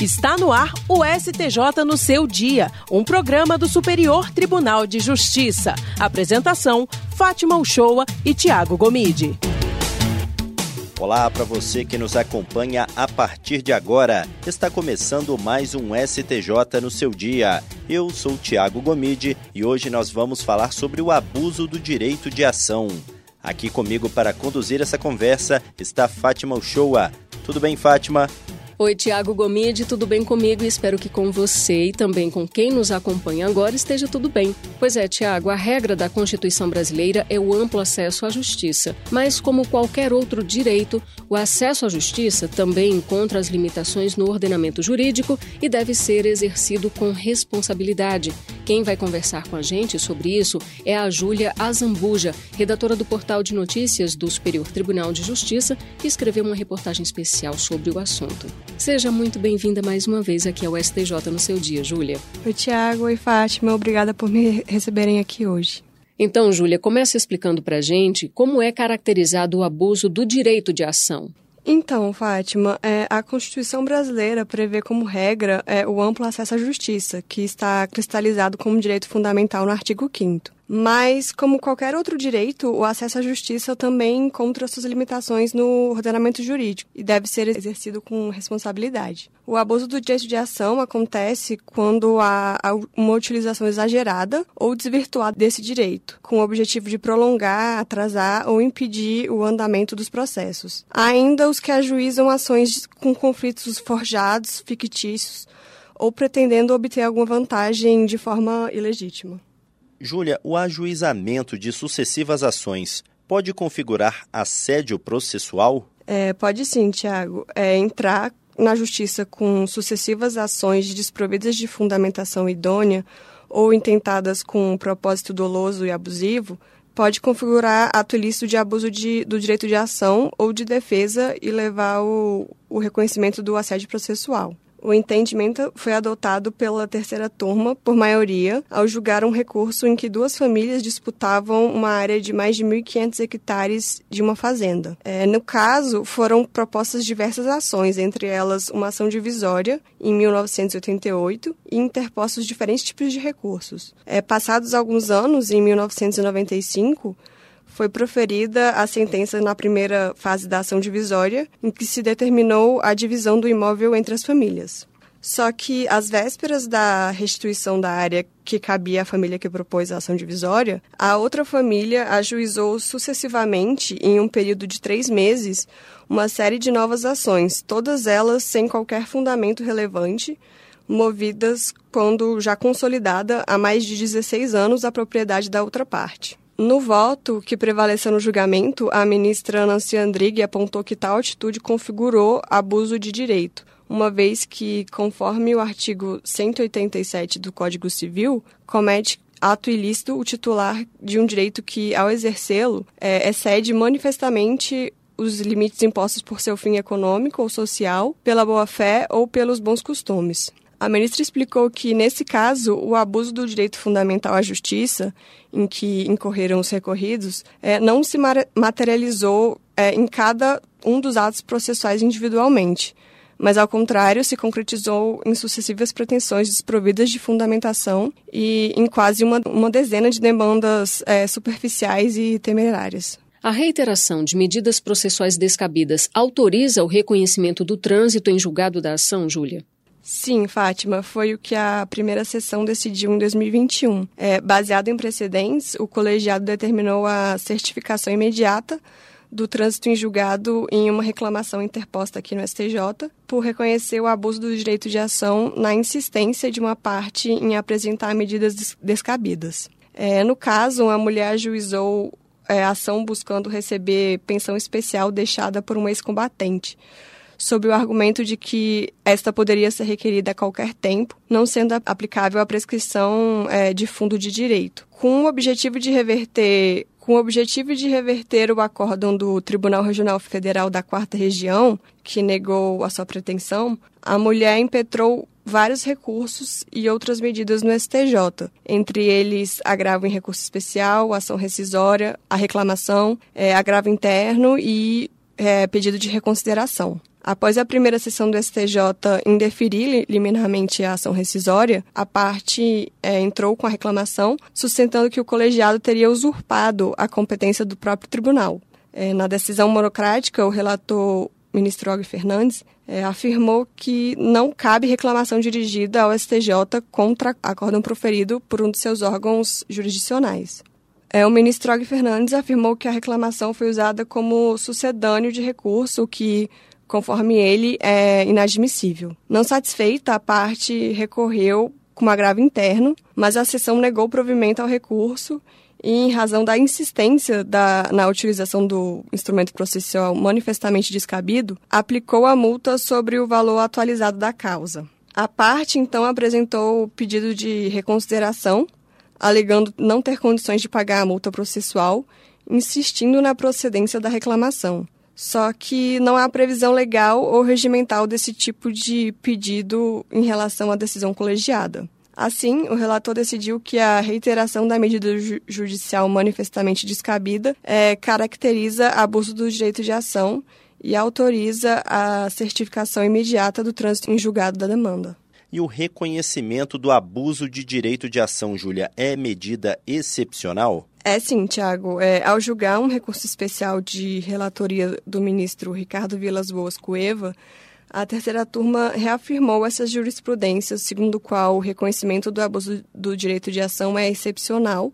Está no ar o STJ no seu dia, um programa do Superior Tribunal de Justiça. Apresentação: Fátima Uchoa e Tiago Gomide. Olá para você que nos acompanha a partir de agora. Está começando mais um STJ no seu dia. Eu sou Tiago Gomide e hoje nós vamos falar sobre o abuso do direito de ação. Aqui comigo para conduzir essa conversa está Fátima Uchoa. Tudo bem, Fátima? Oi, Tiago Gomide, tudo bem comigo? Espero que com você e também com quem nos acompanha agora esteja tudo bem. Pois é, Tiago, a regra da Constituição brasileira é o amplo acesso à justiça. Mas, como qualquer outro direito, o acesso à justiça também encontra as limitações no ordenamento jurídico e deve ser exercido com responsabilidade. Quem vai conversar com a gente sobre isso é a Júlia Azambuja, redatora do portal de notícias do Superior Tribunal de Justiça, que escreveu uma reportagem especial sobre o assunto. Seja muito bem-vinda mais uma vez aqui ao STJ no seu dia, Júlia. Oi, Tiago. Oi, Fátima. Obrigada por me receberem aqui hoje. Então, Júlia, comece explicando para a gente como é caracterizado o abuso do direito de ação. Então, Fátima, é, a Constituição brasileira prevê como regra é, o amplo acesso à justiça, que está cristalizado como direito fundamental no artigo 5 mas, como qualquer outro direito, o acesso à justiça também encontra suas limitações no ordenamento jurídico e deve ser exercido com responsabilidade. O abuso do direito de ação acontece quando há uma utilização exagerada ou desvirtuada desse direito, com o objetivo de prolongar, atrasar ou impedir o andamento dos processos. Ainda os que ajuizam ações com conflitos forjados, fictícios, ou pretendendo obter alguma vantagem de forma ilegítima. Júlia, o ajuizamento de sucessivas ações pode configurar assédio processual? É, pode sim, Tiago. É, entrar na justiça com sucessivas ações desprovidas de fundamentação idônea ou intentadas com um propósito doloso e abusivo pode configurar ato ilícito de abuso de, do direito de ação ou de defesa e levar o, o reconhecimento do assédio processual. O entendimento foi adotado pela terceira turma, por maioria, ao julgar um recurso em que duas famílias disputavam uma área de mais de 1.500 hectares de uma fazenda. É, no caso, foram propostas diversas ações, entre elas uma ação divisória, em 1988, e interpostos diferentes tipos de recursos. É, passados alguns anos, em 1995, foi proferida a sentença na primeira fase da ação divisória, em que se determinou a divisão do imóvel entre as famílias. Só que, às vésperas da restituição da área que cabia à família que propôs a ação divisória, a outra família ajuizou sucessivamente, em um período de três meses, uma série de novas ações, todas elas sem qualquer fundamento relevante, movidas quando já consolidada há mais de 16 anos a propriedade da outra parte. No voto que prevaleceu no julgamento, a ministra Nancy Andrighi apontou que tal atitude configurou abuso de direito, uma vez que, conforme o artigo 187 do Código Civil, comete ato ilícito o titular de um direito que, ao exercê-lo, é, excede manifestamente os limites impostos por seu fim econômico ou social, pela boa-fé ou pelos bons costumes. A ministra explicou que, nesse caso, o abuso do direito fundamental à justiça, em que incorreram os recorridos, é, não se materializou é, em cada um dos atos processuais individualmente, mas, ao contrário, se concretizou em sucessivas pretensões desprovidas de fundamentação e em quase uma, uma dezena de demandas é, superficiais e temerárias. A reiteração de medidas processuais descabidas autoriza o reconhecimento do trânsito em julgado da ação, Júlia? Sim, Fátima, foi o que a primeira sessão decidiu em 2021. É, baseado em precedentes, o colegiado determinou a certificação imediata do trânsito em julgado em uma reclamação interposta aqui no STJ por reconhecer o abuso do direito de ação na insistência de uma parte em apresentar medidas descabidas. É, no caso, a mulher ajuizou é, ação buscando receber pensão especial deixada por um ex-combatente sob o argumento de que esta poderia ser requerida a qualquer tempo, não sendo aplicável a prescrição é, de fundo de direito. Com o objetivo de reverter com o objetivo de reverter o acórdão do Tribunal Regional Federal da Quarta Região, que negou a sua pretensão, a mulher impetrou vários recursos e outras medidas no STJ, entre eles agravo em recurso especial, ação rescisória, a reclamação, é, agravo interno e é, pedido de reconsideração. Após a primeira sessão do STJ indeferir liminarmente a ação rescisória, a parte é, entrou com a reclamação, sustentando que o colegiado teria usurpado a competência do próprio tribunal. É, na decisão monocrática, o relator ministro Og Fernandes é, afirmou que não cabe reclamação dirigida ao STJ contra acórdão proferido por um de seus órgãos jurisdicionais. É, o ministro Og Fernandes afirmou que a reclamação foi usada como sucedâneo de recurso, que, conforme ele, é inadmissível. Não satisfeita, a parte recorreu com um agravo interno, mas a sessão negou provimento ao recurso e em razão da insistência da, na utilização do instrumento processual manifestamente descabido, aplicou a multa sobre o valor atualizado da causa. A parte, então, apresentou o pedido de reconsideração, alegando não ter condições de pagar a multa processual, insistindo na procedência da reclamação. Só que não há previsão legal ou regimental desse tipo de pedido em relação à decisão colegiada. Assim, o relator decidiu que a reiteração da medida judicial manifestamente descabida é, caracteriza abuso do direito de ação e autoriza a certificação imediata do trânsito em julgado da demanda. E o reconhecimento do abuso de direito de ação, Júlia, é medida excepcional? É sim, Tiago. É, ao julgar um recurso especial de relatoria do ministro Ricardo Vilas Boas Cueva, a terceira turma reafirmou essas jurisprudências, segundo o qual o reconhecimento do abuso do direito de ação é excepcional,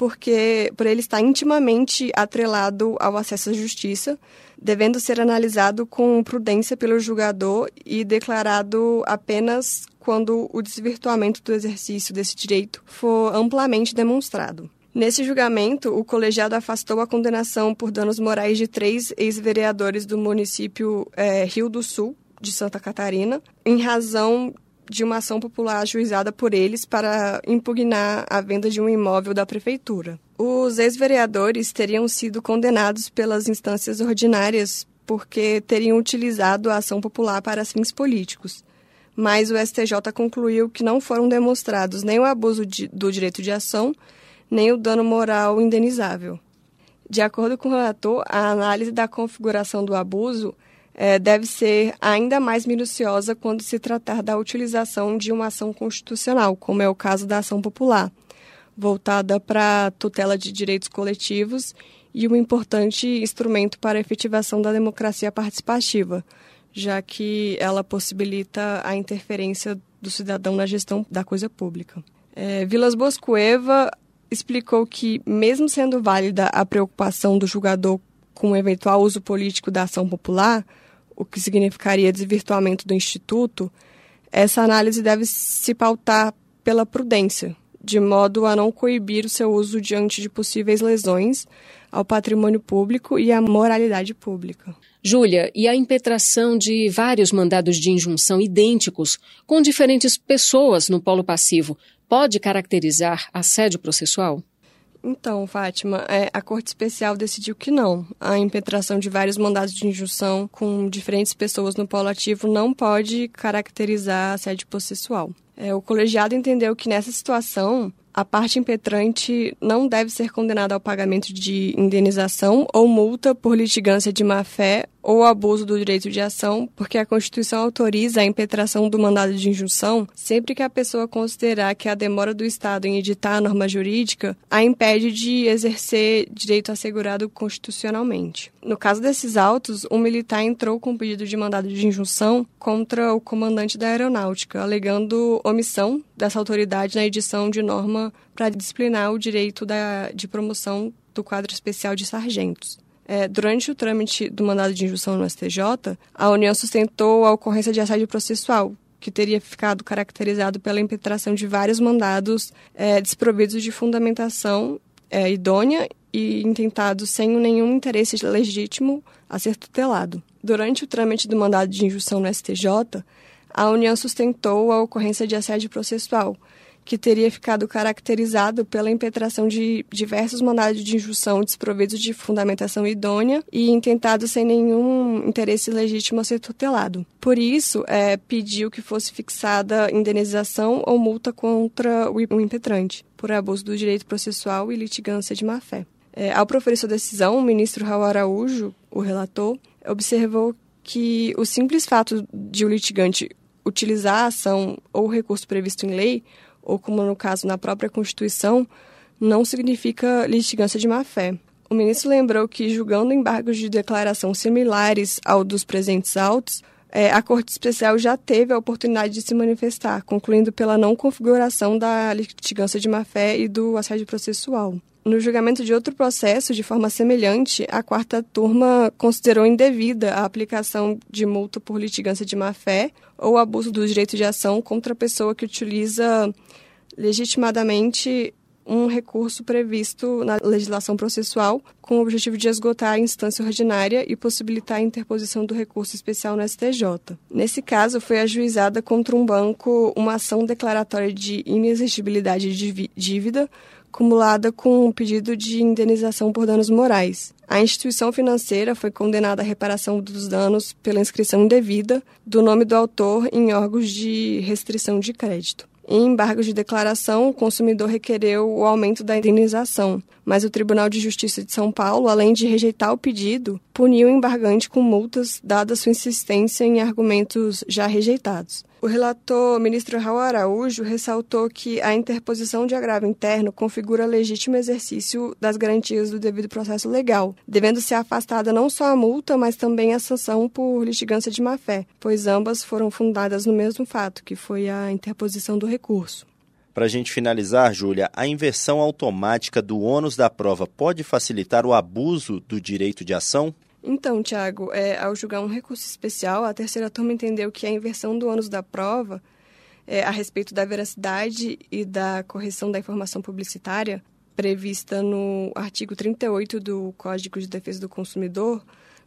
porque por ele estar intimamente atrelado ao acesso à justiça, devendo ser analisado com prudência pelo julgador e declarado apenas quando o desvirtuamento do exercício desse direito for amplamente demonstrado. Nesse julgamento, o colegiado afastou a condenação por danos morais de três ex-vereadores do município é, Rio do Sul, de Santa Catarina, em razão de uma ação popular ajuizada por eles para impugnar a venda de um imóvel da prefeitura. Os ex-vereadores teriam sido condenados pelas instâncias ordinárias porque teriam utilizado a ação popular para fins políticos. Mas o STJ concluiu que não foram demonstrados nem o abuso de, do direito de ação, nem o dano moral indenizável. De acordo com o relator, a análise da configuração do abuso é, deve ser ainda mais minuciosa quando se tratar da utilização de uma ação constitucional, como é o caso da ação popular, voltada para tutela de direitos coletivos e um importante instrumento para a efetivação da democracia participativa, já que ela possibilita a interferência do cidadão na gestão da coisa pública. É, Vilas Boas explicou que, mesmo sendo válida a preocupação do julgador com o eventual uso político da ação popular, o que significaria desvirtuamento do Instituto, essa análise deve se pautar pela prudência, de modo a não coibir o seu uso diante de possíveis lesões ao patrimônio público e à moralidade pública. Júlia, e a impetração de vários mandados de injunção idênticos com diferentes pessoas no polo passivo pode caracterizar assédio processual? Então, Fátima, é, a Corte Especial decidiu que não. A impetração de vários mandados de injunção com diferentes pessoas no polo ativo não pode caracterizar assédio processual. É, o colegiado entendeu que nessa situação a parte impetrante não deve ser condenada ao pagamento de indenização ou multa por litigância de má-fé ou abuso do direito de ação, porque a Constituição autoriza a impetração do mandado de injunção sempre que a pessoa considerar que a demora do Estado em editar a norma jurídica a impede de exercer direito assegurado constitucionalmente. No caso desses autos, um militar entrou com pedido de mandado de injunção contra o comandante da aeronáutica, alegando omissão dessa autoridade na edição de norma para disciplinar o direito da, de promoção do quadro especial de sargentos. É, durante o trâmite do mandado de injunção no STJ, a União sustentou a ocorrência de assédio processual, que teria ficado caracterizado pela impetração de vários mandados é, desprovidos de fundamentação é, idônea e intentados sem nenhum interesse legítimo a ser tutelado. Durante o trâmite do mandado de injunção no STJ, a União sustentou a ocorrência de assédio processual, que teria ficado caracterizado pela impetração de diversos mandados de injunção desprovidos de fundamentação idônea e intentado sem nenhum interesse legítimo a ser tutelado. Por isso, é, pediu que fosse fixada indenização ou multa contra o impetrante, por abuso do direito processual e litigância de má-fé. É, ao proferir sua decisão, o ministro Raul Araújo, o relator, observou que o simples fato de o litigante utilizar a ação ou recurso previsto em lei, ou como no caso na própria Constituição, não significa litigância de má-fé. O ministro lembrou que, julgando embargos de declaração similares ao dos presentes autos, é, a Corte Especial já teve a oportunidade de se manifestar, concluindo pela não configuração da litigância de má-fé e do assédio processual. No julgamento de outro processo, de forma semelhante, a quarta turma considerou indevida a aplicação de multa por litigância de má-fé ou abuso do direito de ação contra a pessoa que utiliza legitimadamente um recurso previsto na legislação processual com o objetivo de esgotar a instância ordinária e possibilitar a interposição do recurso especial no STJ. Nesse caso, foi ajuizada contra um banco uma ação declaratória de inexigibilidade de dívida acumulada com um pedido de indenização por danos morais. A instituição financeira foi condenada à reparação dos danos pela inscrição indevida do nome do autor em órgãos de restrição de crédito. Em embargos de declaração, o consumidor requereu o aumento da indenização, mas o Tribunal de Justiça de São Paulo, além de rejeitar o pedido, puniu o embargante com multas, dada sua insistência em argumentos já rejeitados. O relator, ministro Raul Araújo, ressaltou que a interposição de agravo interno configura legítimo exercício das garantias do devido processo legal, devendo ser afastada não só a multa, mas também a sanção por litigância de má-fé, pois ambas foram fundadas no mesmo fato, que foi a interposição do recurso. Para a gente finalizar, Júlia, a inversão automática do ônus da prova pode facilitar o abuso do direito de ação? Então, Tiago, é, ao julgar um recurso especial, a terceira turma entendeu que a inversão do ônus da prova é, a respeito da veracidade e da correção da informação publicitária prevista no artigo 38 do Código de Defesa do Consumidor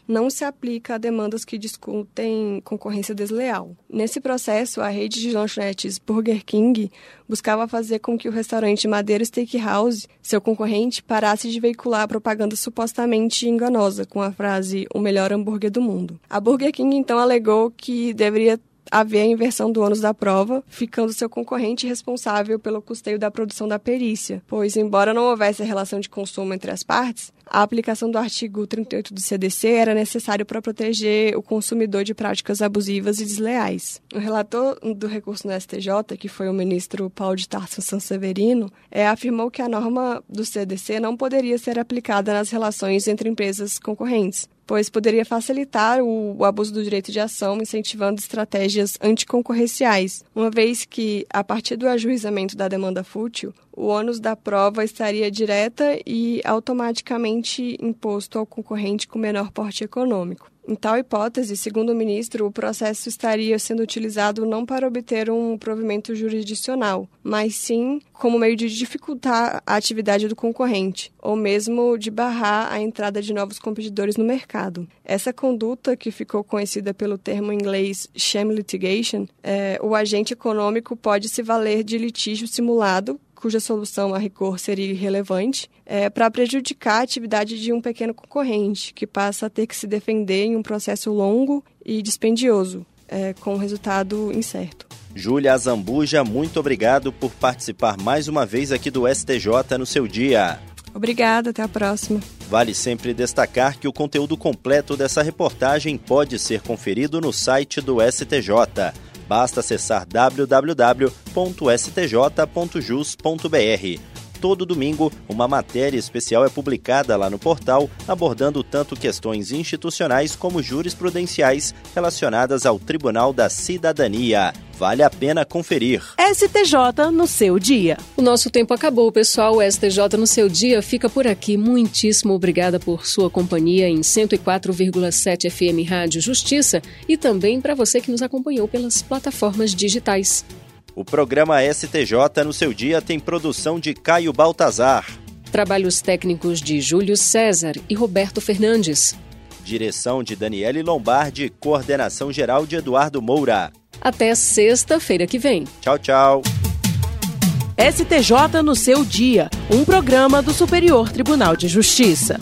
não se aplica a demandas que discutem concorrência desleal. Nesse processo, a rede de lanchonetes Burger King buscava fazer com que o restaurante Madeira Steakhouse, seu concorrente, parasse de veicular propaganda supostamente enganosa com a frase o melhor hambúrguer do mundo. A Burger King então alegou que deveria haver a inversão do ônus da prova, ficando seu concorrente responsável pelo custeio da produção da perícia, pois, embora não houvesse relação de consumo entre as partes, a aplicação do artigo 38 do CDC era necessário para proteger o consumidor de práticas abusivas e desleais. O relator do recurso no STJ, que foi o ministro Paulo de Tarso Sanseverino, é, afirmou que a norma do CDC não poderia ser aplicada nas relações entre empresas concorrentes, pois poderia facilitar o, o, abuso do direito de ação, incentivando estratégias anticoncorrenciais, uma vez que, a partir do ajuizamento da demanda fútil, o ônus da prova estaria direta e automaticamente imposto ao concorrente com menor porte econômico. Em tal hipótese, segundo o ministro, o processo estaria sendo utilizado não para obter um provimento jurisdicional, mas sim como meio de dificultar a atividade do concorrente, ou mesmo de barrar a entrada de novos competidores no mercado. Essa conduta, que ficou conhecida pelo termo inglês sham litigation, é, o agente econômico pode se valer de litígio simulado cuja solução a rigor seria irrelevante, é, para prejudicar a atividade de um pequeno concorrente, que passa a ter que se defender em um processo longo e dispendioso, é, com resultado incerto. Júlia Zambuja, muito obrigado por participar mais uma vez aqui do STJ no seu dia. Obrigada, até a próxima. Vale sempre destacar que o conteúdo completo dessa reportagem pode ser conferido no site do STJ Basta acessar www.stj.jus.br. Todo domingo, uma matéria especial é publicada lá no portal, abordando tanto questões institucionais como jurisprudenciais relacionadas ao Tribunal da Cidadania. Vale a pena conferir. STJ no seu dia. O nosso tempo acabou, pessoal. O STJ no seu dia fica por aqui. Muitíssimo obrigada por sua companhia em 104,7 FM Rádio Justiça e também para você que nos acompanhou pelas plataformas digitais. O programa STJ no seu dia tem produção de Caio Baltazar. Trabalhos técnicos de Júlio César e Roberto Fernandes. Direção de Daniele Lombardi, coordenação geral de Eduardo Moura. Até sexta-feira que vem. Tchau, tchau. STJ no seu dia, um programa do Superior Tribunal de Justiça.